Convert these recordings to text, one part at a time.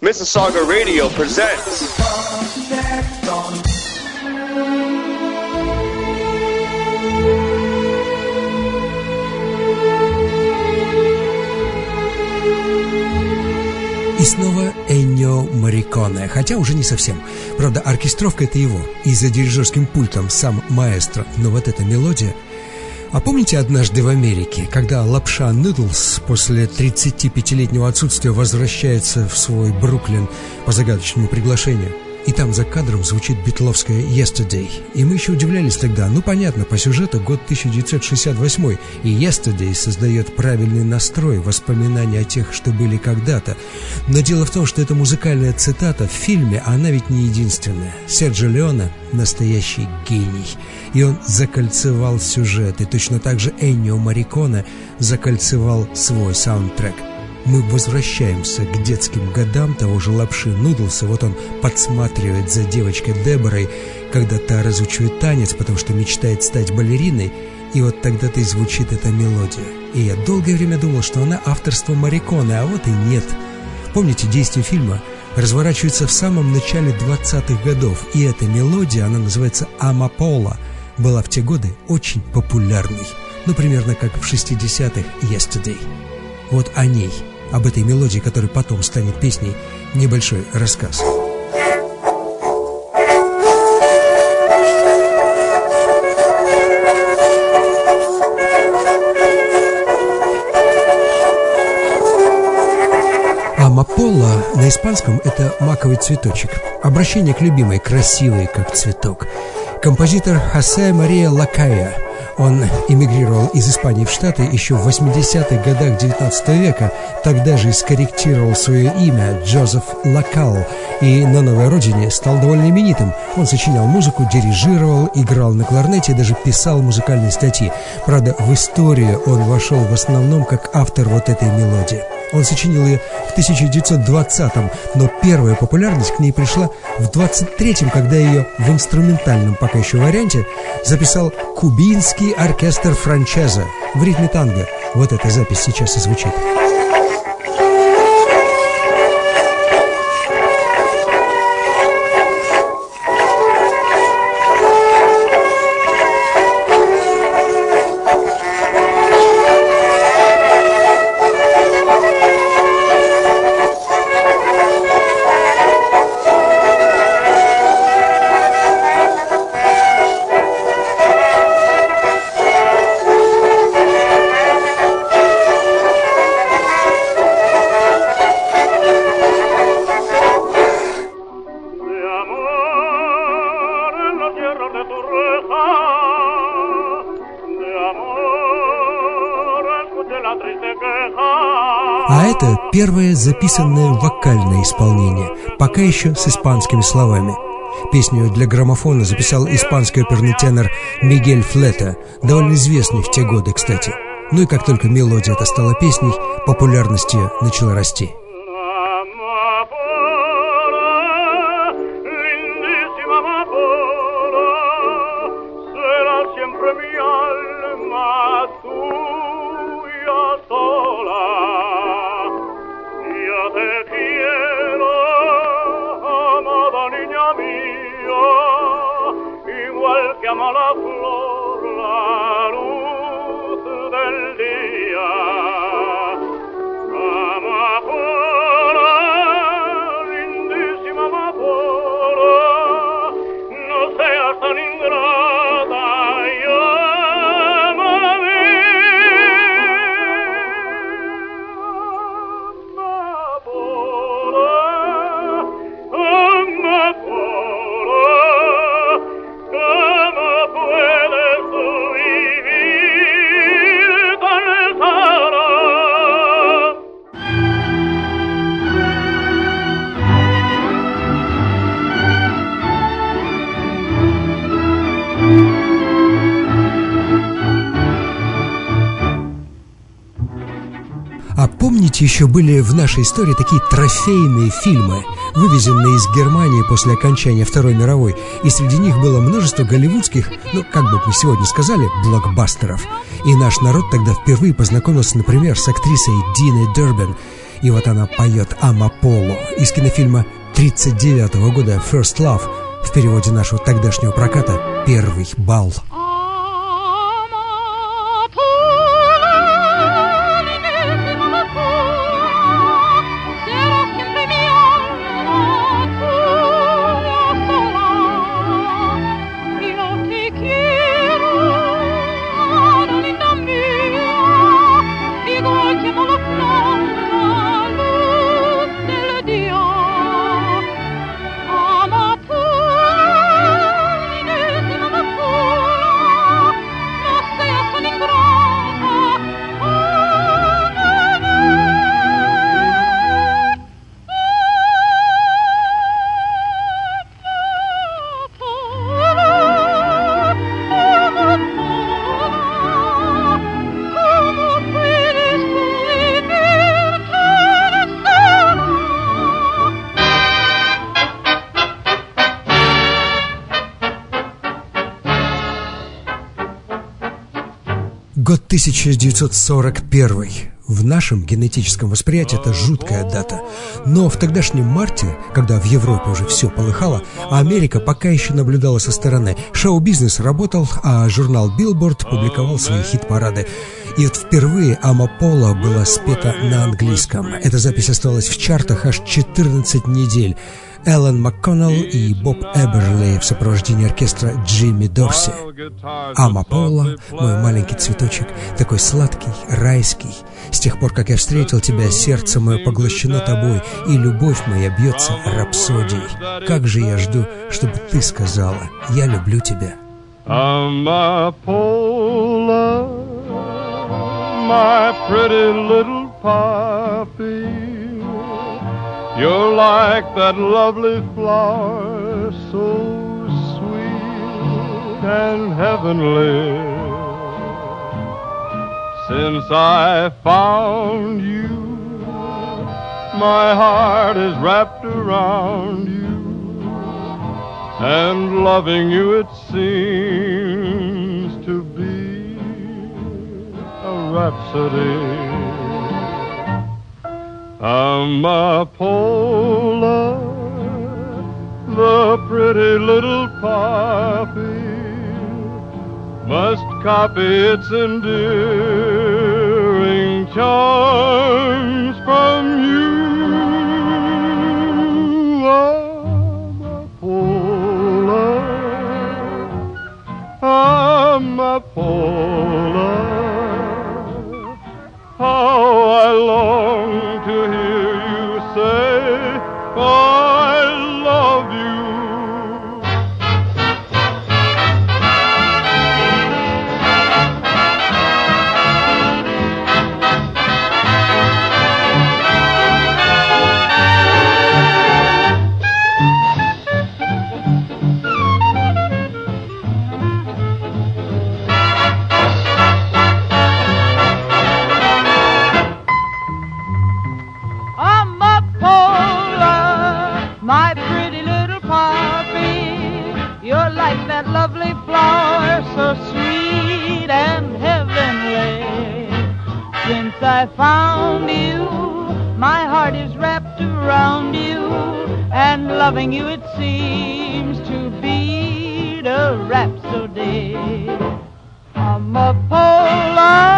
Mississauga Radio presents. И снова Эннио Мариконе, хотя уже не совсем. Правда, оркестровка это его, и за дирижерским пультом сам маэстро, но вот эта мелодия... А помните однажды в Америке, когда Лапша Нудлс после 35-летнего отсутствия возвращается в свой Бруклин по загадочному приглашению? И там за кадром звучит битловская «Yesterday». И мы еще удивлялись тогда. Ну, понятно, по сюжету год 1968, и «Yesterday» создает правильный настрой, воспоминания о тех, что были когда-то. Но дело в том, что эта музыкальная цитата в фильме, она ведь не единственная. Серджо Леона – настоящий гений. И он закольцевал сюжет, и точно так же Эннио Мариконе закольцевал свой саундтрек – мы возвращаемся к детским годам того же лапши Нудлса. Вот он подсматривает за девочкой Деборой, когда та разучивает танец, потому что мечтает стать балериной. И вот тогда-то и звучит эта мелодия. И я долгое время думал, что она авторство Мариконы, а вот и нет. Помните, действие фильма разворачивается в самом начале 20-х годов, и эта мелодия, она называется «Амапола», была в те годы очень популярной. Ну, примерно как в 60-х «Yesterday». Вот о ней, об этой мелодии, которая потом станет песней, небольшой рассказ. Амапола на испанском это маковый цветочек. Обращение к любимой, красивой, как цветок. Композитор Хосе Мария Лакая – он эмигрировал из Испании в Штаты еще в 80-х годах 19 века, тогда же скорректировал свое имя Джозеф Лакал и на новой родине стал довольно именитым. Он сочинял музыку, дирижировал, играл на кларнете даже писал музыкальные статьи. Правда, в историю он вошел в основном как автор вот этой мелодии. Он сочинил ее в 1920-м, но первая популярность к ней пришла в 23-м, когда ее в инструментальном пока еще варианте записал кубинский оркестр франчеза в ритме танго. Вот эта запись сейчас и звучит. А это первое записанное вокальное исполнение, пока еще с испанскими словами. Песню для граммофона записал испанский оперный тенор Мигель Флета, довольно известный в те годы, кстати. Ну и как только мелодия эта стала песней, популярность ее начала расти. Помните, еще были в нашей истории такие трофейные фильмы, вывезенные из Германии после окончания Второй мировой, и среди них было множество голливудских, ну, как бы мы сегодня сказали, блокбастеров. И наш народ тогда впервые познакомился, например, с актрисой Диной Дербен. И вот она поет «Амаполо» из кинофильма 39 -го года «First Love» в переводе нашего тогдашнего проката «Первый бал». 1941. В нашем генетическом восприятии это жуткая дата. Но в тогдашнем марте, когда в Европе уже все полыхало, а Америка пока еще наблюдала со стороны, шоу-бизнес работал, а журнал Billboard публиковал свои хит-парады. И вот впервые Амапола была спета на английском. Эта запись осталась в чартах аж 14 недель. Эллен МакКоннелл и Боб Эберли в сопровождении оркестра Джимми Дорси. Амапола, мой маленький цветочек, такой сладкий, райский. С тех пор, как я встретил тебя, сердце мое поглощено тобой, и любовь моя бьется рапсодией. Как же я жду, чтобы ты сказала «Я люблю тебя». Amapola, my pretty little poppy. You're like that lovely flower, so sweet and heavenly. Since I found you, my heart is wrapped around you, and loving you it seems to be a rhapsody. Amapola, the pretty little poppy, must copy its endearing charms from you. Amapola, Amapola, how I long so sweet and heavenly. Since I found you, my heart is wrapped around you, and loving you it seems to be a rhapsody. Amapola, the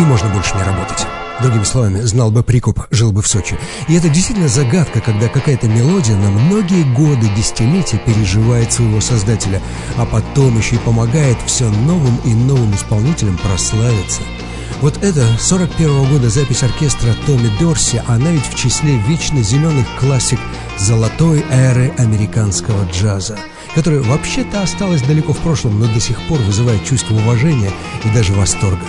и можно больше не работать. Другими словами, знал бы прикуп, жил бы в Сочи. И это действительно загадка, когда какая-то мелодия на многие годы, десятилетия переживает своего создателя, а потом еще и помогает все новым и новым исполнителям прославиться. Вот это 41 года запись оркестра Томми Дорси, она ведь в числе вечно зеленых классик золотой эры американского джаза, которая вообще-то осталась далеко в прошлом, но до сих пор вызывает чувство уважения и даже восторга.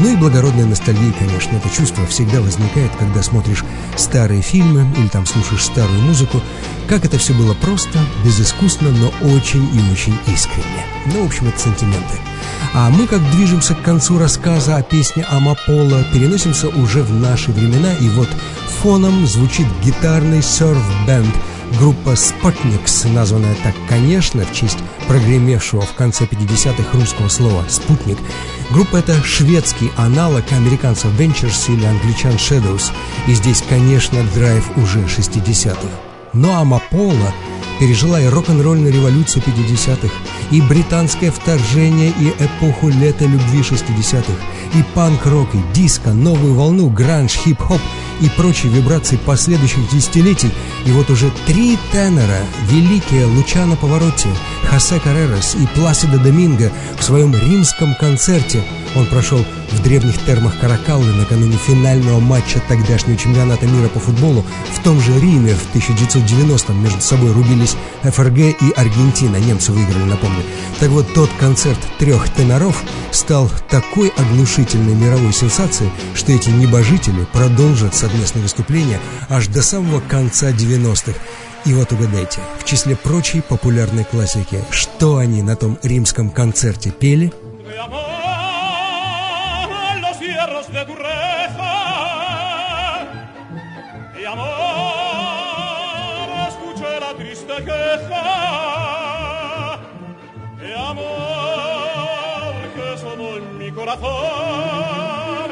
Ну и благородная ностальгия, конечно, это чувство всегда возникает, когда смотришь старые фильмы или там слушаешь старую музыку. Как это все было просто, безыскусно, но очень и очень искренне. Ну, в общем, это сантименты. А мы, как движемся к концу рассказа о песне Амапола, переносимся уже в наши времена, и вот фоном звучит гитарный серф-бенд – Группа «Спутникс», названная так, конечно, в честь прогремевшего в конце 50-х русского слова «спутник». Группа это шведский аналог американцев Ventures или англичан Shadows. И здесь, конечно, драйв уже 60-х. Но Амапола пережила и рок-н-ролльную революцию 50-х, и британское вторжение, и эпоху лета любви 60-х, и панк-рок, и диско, новую волну, гранж, хип-хоп и прочие вибрации последующих десятилетий. И вот уже три тенора, великие Лучано Поворотти, Хосе Каррерас и Пласидо Доминго в своем римском концерте – он прошел в древних термах Каракаллы накануне финального матча тогдашнего чемпионата мира по футболу. В том же Риме в 1990-м между собой рубились ФРГ и Аргентина. Немцы выиграли, напомню. Так вот, тот концерт трех теноров стал такой оглушительной мировой сенсацией, что эти небожители продолжат совместное выступление аж до самого конца 90-х. И вот угадайте, в числе прочей популярной классики, что они на том римском концерте пели – corazón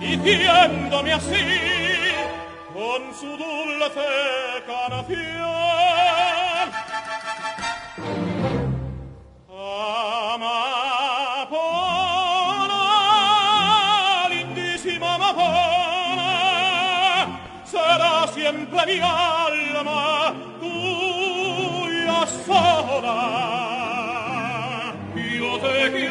diciéndome así con su dulce canción siempre mi alma tuya sola. Yo te quiero,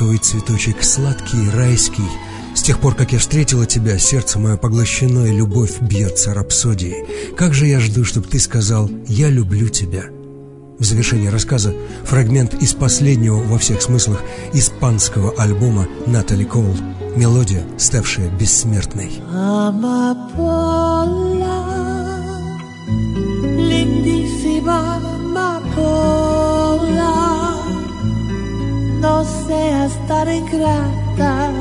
мой маковый цветочек, сладкий, райский — с тех пор, как я встретила тебя, сердце мое поглощено, и любовь бьется рапсодией. Как же я жду, чтобы ты сказал «Я люблю тебя». В завершении рассказа фрагмент из последнего во всех смыслах испанского альбома Натали Коул. Мелодия, ставшая бессмертной. Lindísima amapola, no seas tan ingrata.